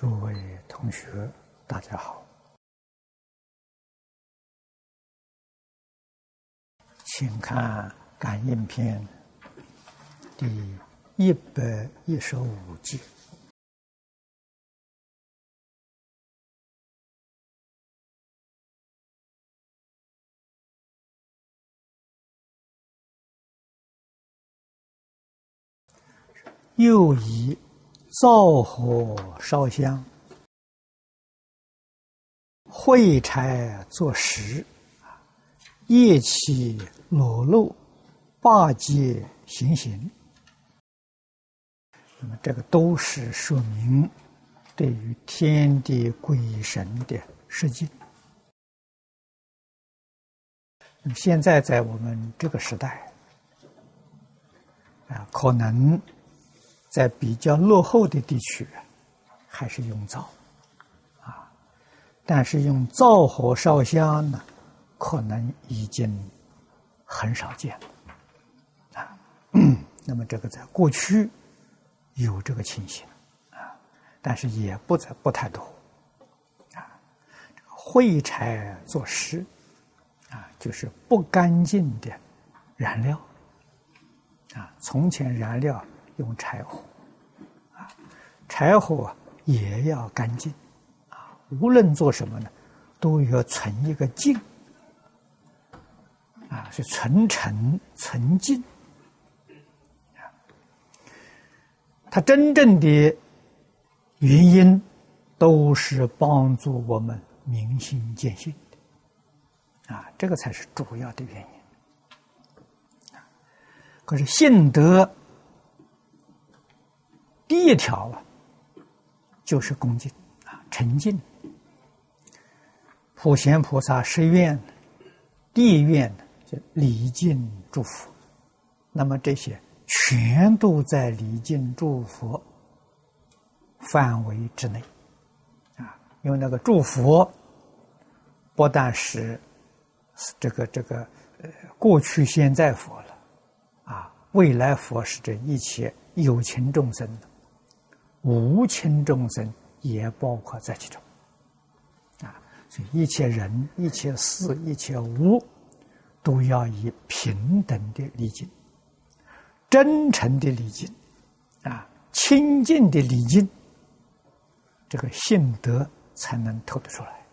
诸位同学，大家好，请看《感应篇》第一百一十五集。又以灶火烧香，会柴作食，夜起裸露，八戒行刑。那么，这个都是说明对于天地鬼神的实敬。那么，现在在我们这个时代，啊，可能。在比较落后的地区，还是用灶，啊，但是用灶火烧香呢，可能已经很少见了，啊，那么这个在过去有这个情形，啊，但是也不在不太多，啊，废柴做食，啊，就是不干净的燃料，啊，从前燃料。用柴火，啊，柴火也要干净，啊，无论做什么呢，都要存一个净，啊，是存诚存净，啊，它真正的原因都是帮助我们明心见性，啊，这个才是主要的原因，可是信德。第一条啊，就是恭敬啊，沉静。普贤菩萨十愿，第一愿就礼敬祝福，那么这些全都在礼敬祝福范围之内啊，因为那个祝福不但是这个这个呃过去现在佛了啊，未来佛是这一切有情众生的。无情众生也包括在其中，啊，所以一切人、一切事、一切物，都要以平等的礼敬、真诚的礼敬，啊，清净的礼敬，这个性德才能透得出来。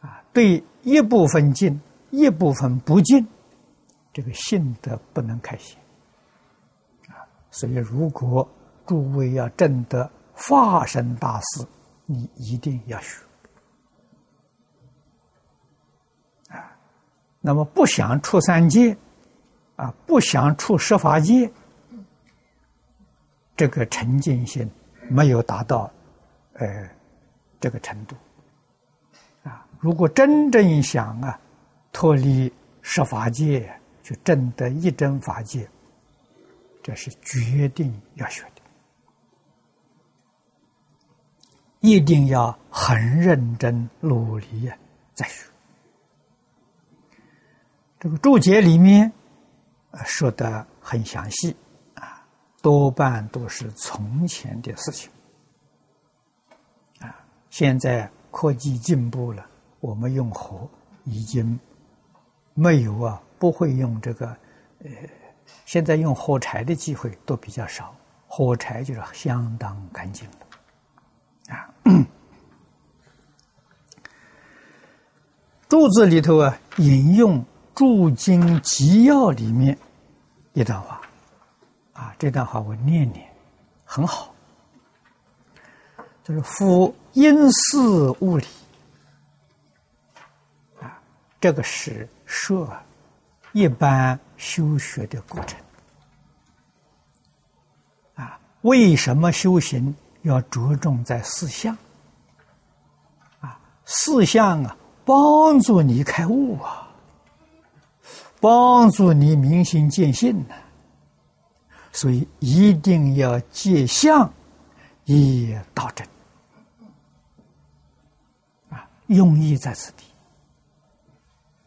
啊，对一部分敬，一部分不敬，这个性德不能开显。啊，所以如果。诸位要证得化身大事，你一定要学啊！那么不想出三界，啊，不想出十法界，这个沉静心没有达到，呃，这个程度啊！如果真正想啊，脱离十法界，去证得一真法界，这是决定要学的。一定要很认真努力呀，再学。这个注解里面说的很详细啊，多半都是从前的事情啊。现在科技进步了，我们用火已经没有啊，不会用这个呃，现在用火柴的机会都比较少，火柴就是相当干净了。啊，注字里头啊，引用《注经集要》里面一段话，啊，这段话我念念，很好，就是“夫因事物理”，啊，这个是说一般修学的过程，啊，为什么修行？要着重在四相啊，四相啊，帮助你开悟啊，帮助你明心见性呢。所以一定要借相以道真啊，用意在此地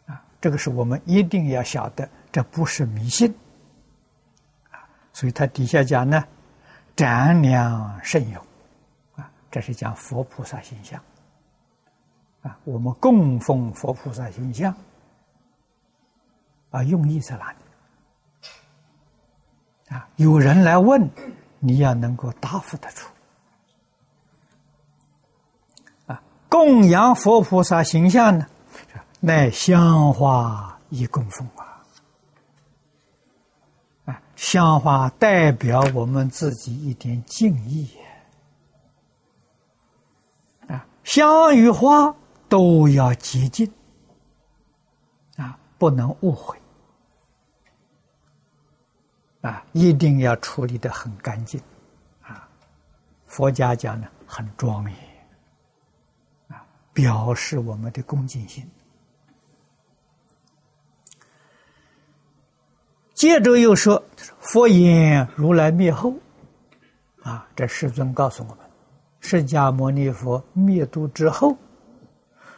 啊，这个是我们一定要晓得，这不是迷信啊。所以他底下讲呢。善良慎用，啊，这是讲佛菩萨形象。啊，我们供奉佛菩萨形象，啊，用意在哪里？啊，有人来问，你要能够答复得出。啊，供养佛菩萨形象呢，乃香花一供奉。香花代表我们自己一点敬意。啊，香与花都要洁净，啊，不能误会。啊，一定要处理的很干净，啊，佛家讲呢很庄严，啊，表示我们的恭敬心。接着又说，佛言如来灭后，啊，这世尊告诉我们，释迦牟尼佛灭度之后，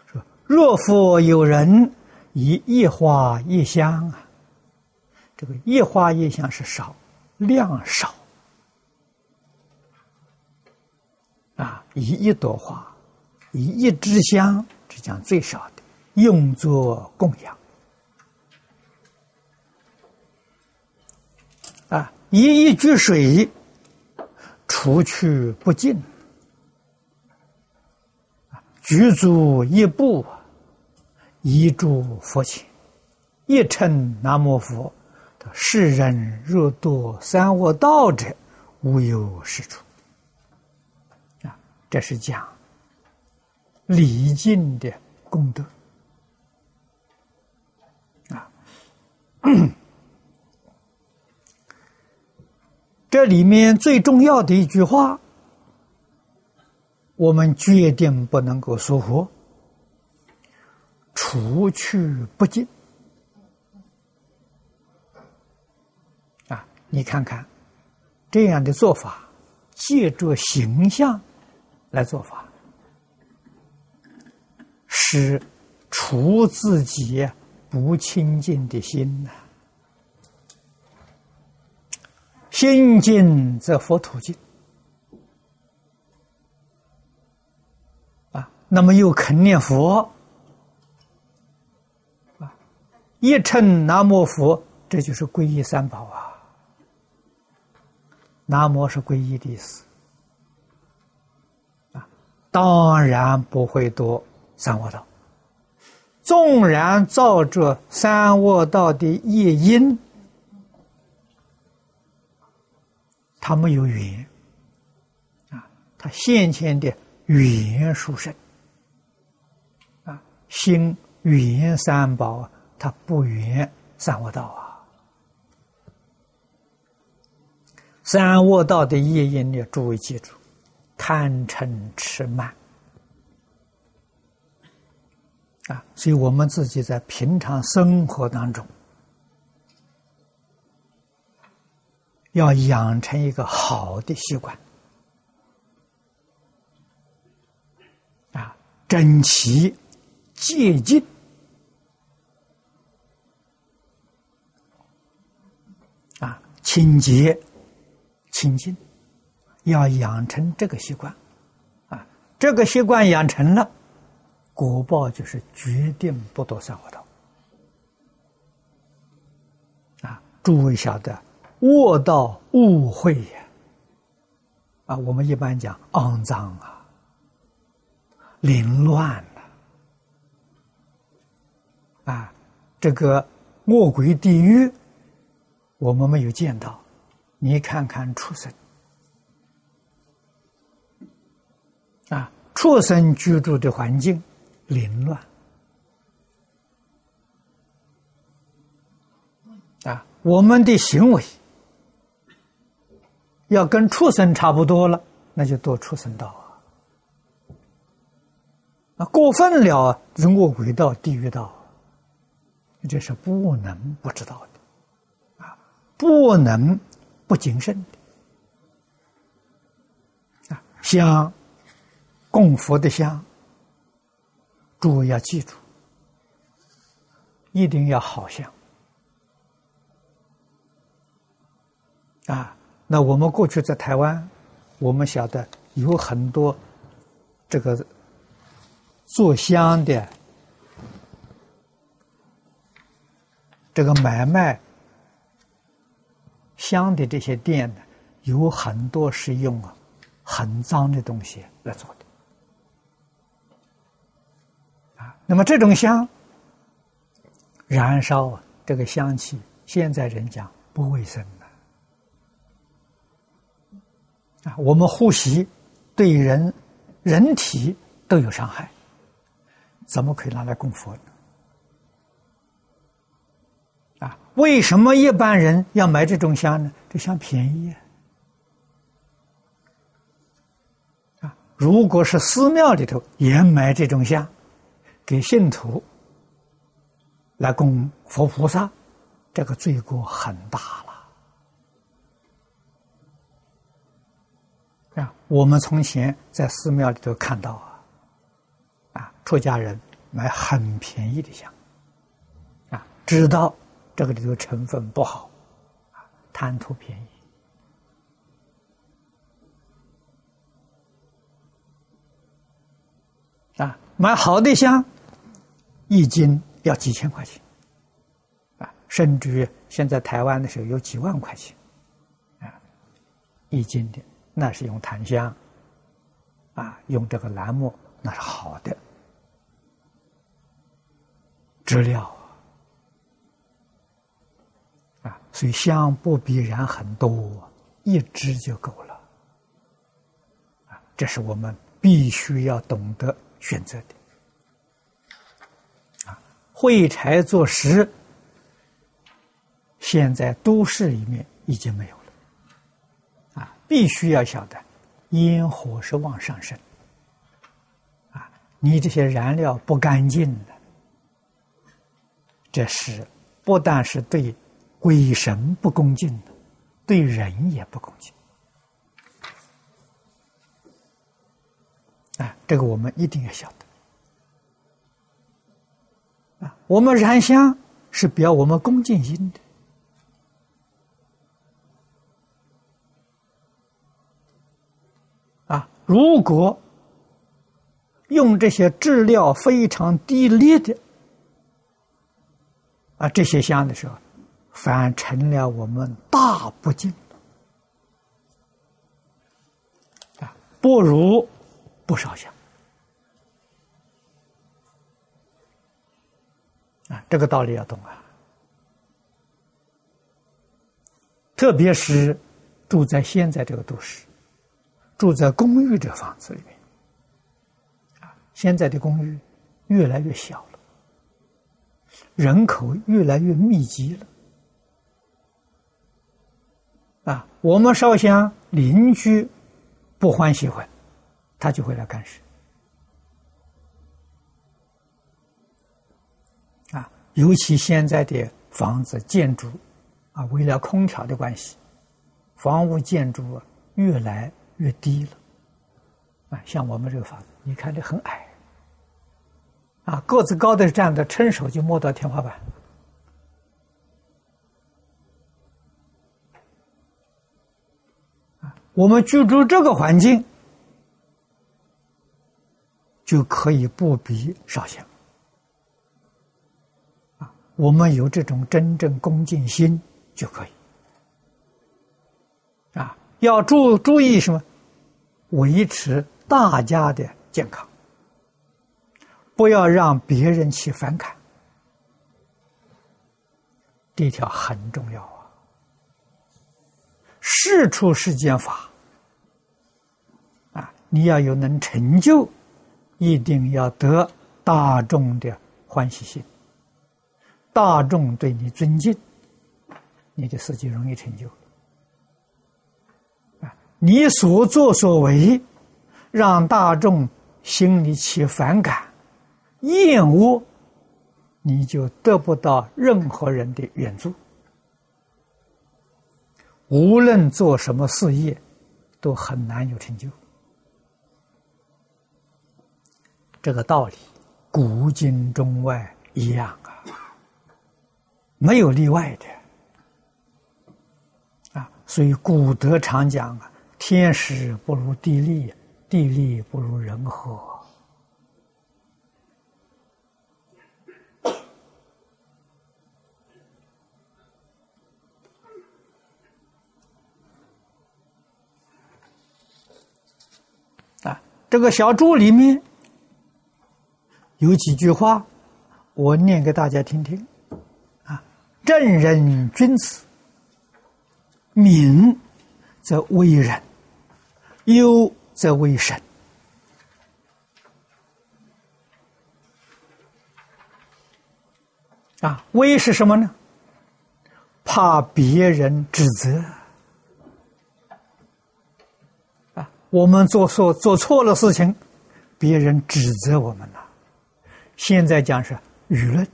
说若复有人以一花一香啊。这个一花一香是少，量少啊，以一朵花，以一支香，是讲最少的，用作供养啊，以一句水，除去不尽举足一步，一诸佛前，一称南无佛。世人若堕三恶道者，无有是处。啊，这是讲礼敬的功德。啊，这里面最重要的一句话，我们决定不能够疏忽，除去不尽。啊。你看看，这样的做法，借着形象来做法，是除自己不清净的心呐。心净则佛土净啊。那么又肯念佛啊，一称南无佛，这就是皈依三宝啊。南无是皈依的意思啊，当然不会多三恶道。纵然造着三恶道的业因，他没有缘啊，他先前的缘殊胜啊，心缘三宝，他不缘三恶道啊。三恶道的业因呢？诸位记住：贪嗔痴慢啊！所以我们自己在平常生活当中，要养成一个好的习惯啊，整齐、洁净啊，清洁。清净，要养成这个习惯，啊，这个习惯养成了，果报就是决定不堕三恶道。啊，诸位晓得，恶道误会呀，啊，我们一般讲肮脏啊，凌乱了，啊，这个恶鬼地狱，我们没有见到。你看看畜生。啊，畜生居住的环境凌乱。啊，我们的行为要跟畜生差不多了，那就堕畜生道啊。啊，过分了，人恶鬼道、地狱道，这是不能不知道的啊，不能。不谨慎的啊，香供佛的香，诸位要记住，一定要好香啊。那我们过去在台湾，我们晓得有很多这个做香的这个买卖香的这些店呢，有很多是用啊很脏的东西来做的啊。那么这种香燃烧啊，这个香气，现在人讲不卫生啊。我们呼吸对人人体都有伤害，怎么可以拿来供佛呢？啊，为什么一般人要买这种香呢？这香便宜啊！如果是寺庙里头也买这种香，给信徒来供佛菩萨，这个罪过很大了我们从前在寺庙里头看到啊，啊，出家人买很便宜的香，啊，知道。这个里头成分不好，啊，贪图便宜，啊，买好的香，一斤要几千块钱，啊，甚至于现在台湾的时候有几万块钱，啊，一斤的那是用檀香，啊，用这个兰木那是好的知了，啊。所以香不必然很多，一支就够了。啊，这是我们必须要懂得选择的。啊，会柴做食，现在都市里面已经没有了。必须要晓得，烟火是往上升。啊，你这些燃料不干净的，这是不但是对。鬼神不恭敬的，对人也不恭敬。啊，这个我们一定要晓得。啊，我们燃香是表我们恭敬心的。如果用这些质料非常低劣的啊这些香的时候。反而成了我们大不敬啊！不如不烧香啊！这个道理要懂啊！特别是住在现在这个都市，住在公寓这房子里面啊，现在的公寓越来越小了，人口越来越密集了。啊，我们烧香，邻居不欢喜会，他就会来干事。啊，尤其现在的房子建筑，啊，为了空调的关系，房屋建筑越来越低了。啊，像我们这个房子，你看这很矮，啊，个子高的站着，伸手就摸到天花板。我们居住这个环境，就可以不必烧香啊。我们有这种真正恭敬心就可以啊。要注注意什么？维持大家的健康，不要让别人起反感，这条很重要啊。事出世间法，啊，你要有能成就，一定要得大众的欢喜心，大众对你尊敬，你的事就容易成就。你所作所为，让大众心里起反感、厌恶，你就得不到任何人的援助。无论做什么事业，都很难有成就。这个道理，古今中外一样啊，没有例外的啊。所以古德常讲啊：“天时不如地利，地利不如人和。啊，这个小注里面有几句话，我念给大家听听。啊，正人君子，敏则为人，忧则为神。啊，威是什么呢？怕别人指责。啊，我们做错做错了事情，别人指责我们了。现在讲是舆论。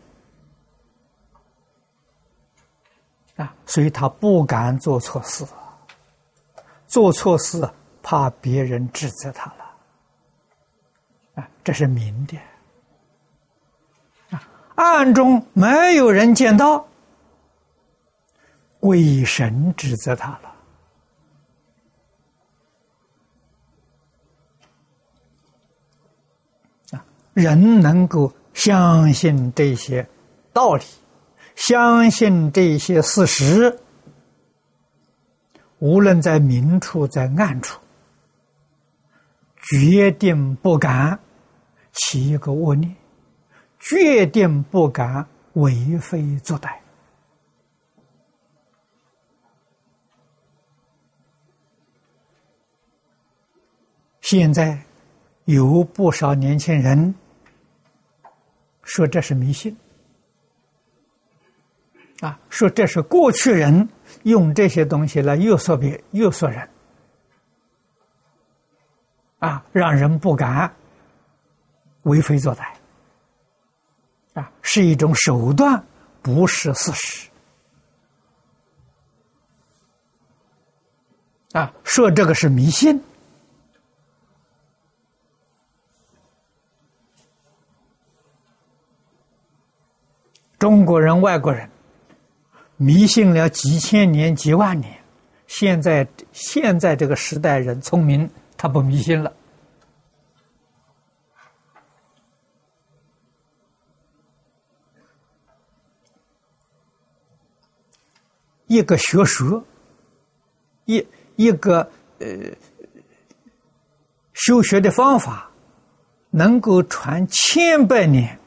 啊，所以他不敢做错事，做错事怕别人指责他了。啊，这是明的。暗中没有人见到，鬼神指责他了。啊，人能够相信这些道理，相信这些事实，无论在明处在暗处，决定不敢起一个恶念。决定不敢为非作歹。现在有不少年轻人说这是迷信，啊，说这是过去人用这些东西来诱惑别诱惑人，啊，让人不敢为非作歹。啊，是一种手段，不是事实。啊，说这个是迷信，中国人、外国人迷信了几千年、几万年，现在现在这个时代人聪明，他不迷信了。一个学说，一一个呃修学的方法，能够传千百年。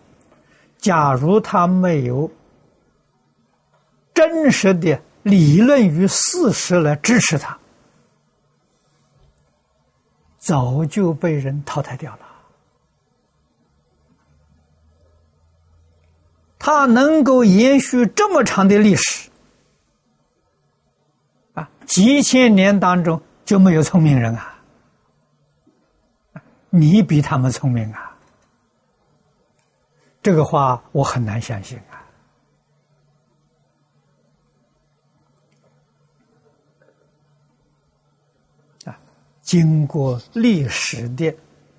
假如他没有真实的理论与事实来支持他，早就被人淘汰掉了。他能够延续这么长的历史。啊几千年当中就没有聪明人啊？你比他们聪明啊？这个话我很难相信！经过历史的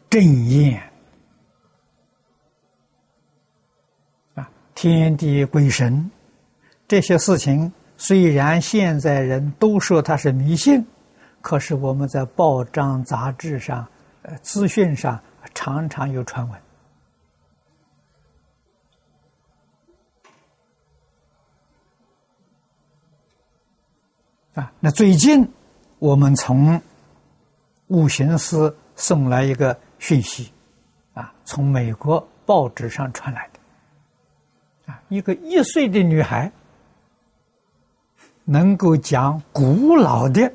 证验，啊，天地鬼神这些事情。虽然现在人都说它是迷信，可是我们在报章杂志上、呃资讯上常常有传闻。啊，那最近我们从五行司送来一个讯息，啊，从美国报纸上传来的，啊，一个一岁的女孩。能够讲古老的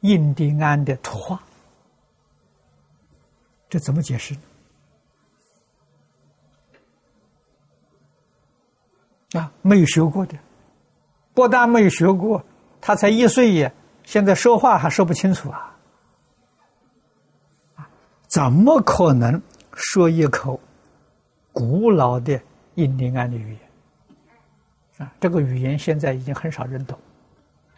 印第安的图画，这怎么解释？啊，没有学过的，不但没有学过，他才一岁耶，现在说话还说不清楚啊！怎么可能说一口古老的印第安的语言？啊，这个语言现在已经很少人懂，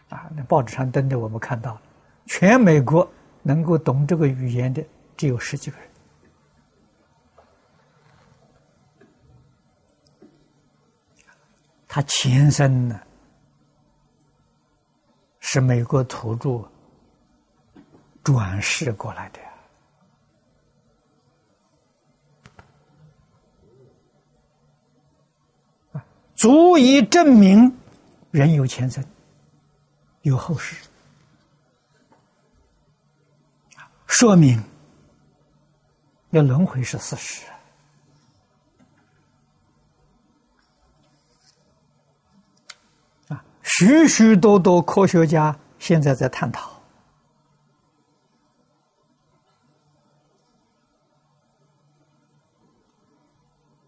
啊，那报纸上登的我们看到了，全美国能够懂这个语言的只有十几个人。他前身呢是美国土著转世过来的，足以证明人有前生，有后世，说明要轮回是事实。啊，许许多多科学家现在在探讨。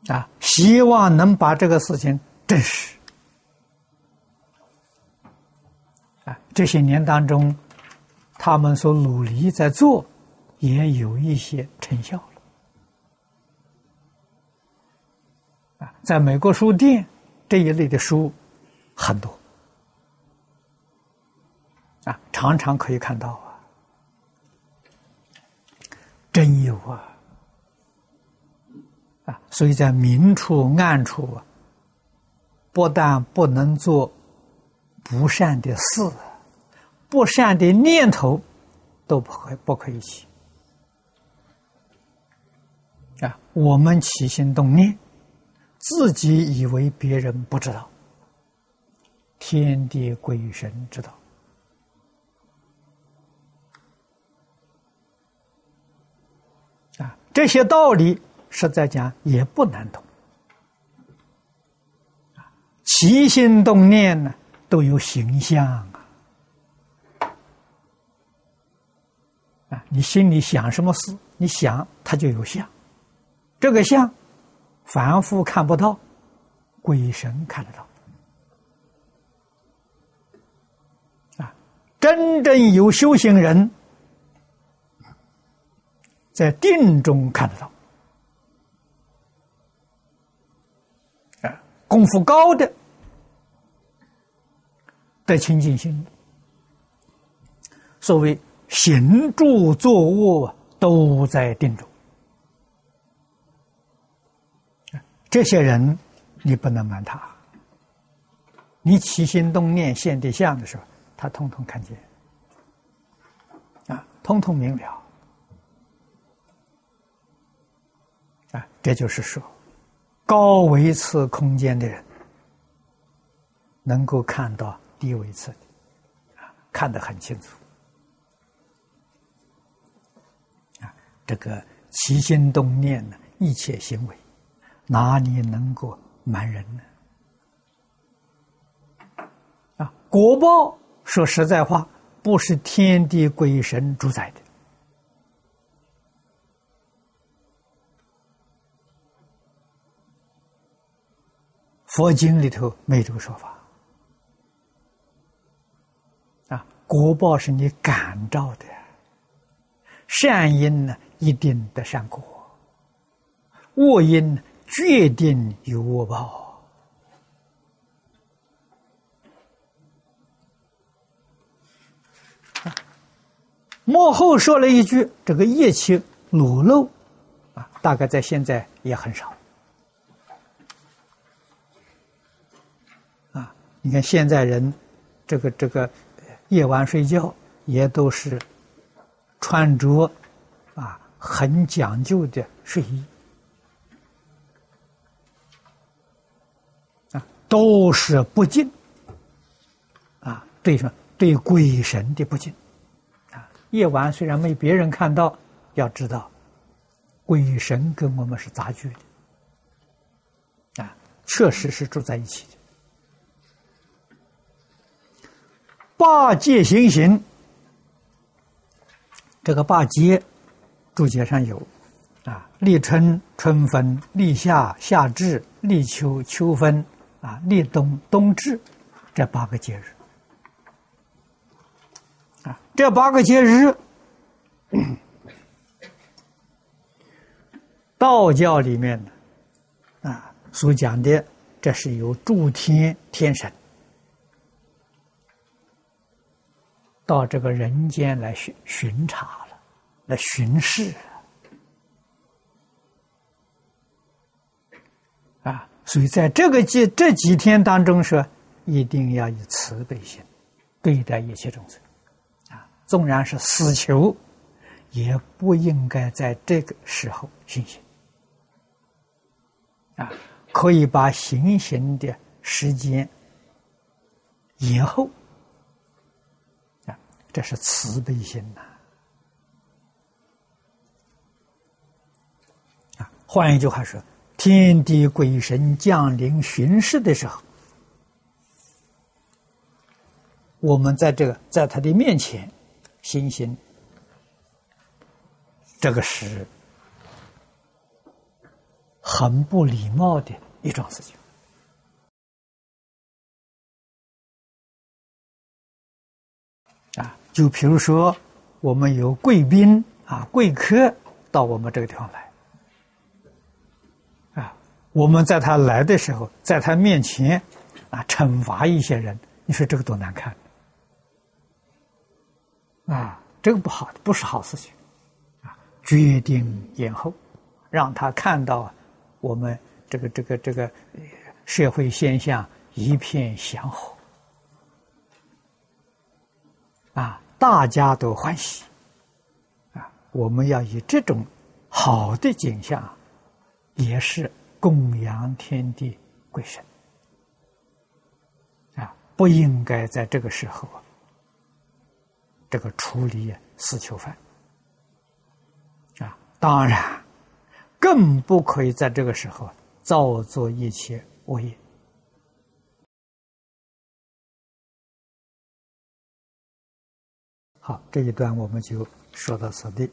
啊，希望能把这个事情证实。啊，这些年当中，他们所努力在做，也有一些成效了。啊，在美国书店这一类的书很多，啊，常常可以看到啊，真有啊。啊，所以在明处暗处啊，不但不能做不善的事，不善的念头都不可不可以起。啊，我们起心动念，自己以为别人不知道，天地鬼神知道。啊，这些道理。实在讲也不难懂，起心动念呢都有形象啊，啊，你心里想什么事，你想它就有相，这个相凡夫看不到，鬼神看得到，啊，真正有修行人，在定中看得到。功夫高的得清净心，所谓行住坐卧都在定中。这些人你不能瞒他，你起心动念现地相的时候，他通通看见，啊，通通明了，啊，这就是说。高维次空间的人，能够看到低维次的，看得很清楚。啊，这个起心动念呢，一切行为，哪里能够瞒人呢？啊，果报说实在话，不是天地鬼神主宰的。佛经里头没这个说法，啊，果报是你感召的，善因呢一定得善果，恶因决定有恶报。幕后说了一句：“这个业气裸露，啊，大概在现在也很少。”你看现在人，这个这个夜晚睡觉也都是穿着啊很讲究的睡衣啊，都是不敬啊，对什么？对鬼神的不敬啊！夜晚虽然没别人看到，要知道鬼神跟我们是杂居的啊，确实是住在一起的。八戒行行，这个八戒注解上有啊，立春春分，立夏夏至，立秋秋分，啊，立冬冬至，这八个节日啊，这八个节日，道教里面的啊所讲的，这是由诸天天神。到这个人间来巡巡查了，来巡视啊！所以在这个几这几天当中，说一定要以慈悲心对待一切众生啊！纵然是死囚，也不应该在这个时候行刑啊！可以把行刑的时间延后，这是慈悲心呐。啊，换一句话说，天地鬼神降临巡视的时候，我们在这个在他的面前，行行，这个是很不礼貌的一桩事情。就比如说，我们有贵宾啊、贵客到我们这个地方来，啊，我们在他来的时候，在他面前啊，惩罚一些人，你说这个多难看啊！这个不好，不是好事情啊！决定延后，让他看到我们这个这个这个社会现象一片祥和。啊，大家都欢喜，啊，我们要以这种好的景象，也是供养天地鬼神，啊，不应该在这个时候啊，这个处理死囚犯，啊，当然，更不可以在这个时候造作一切恶业。好，这一段我们就说到此地。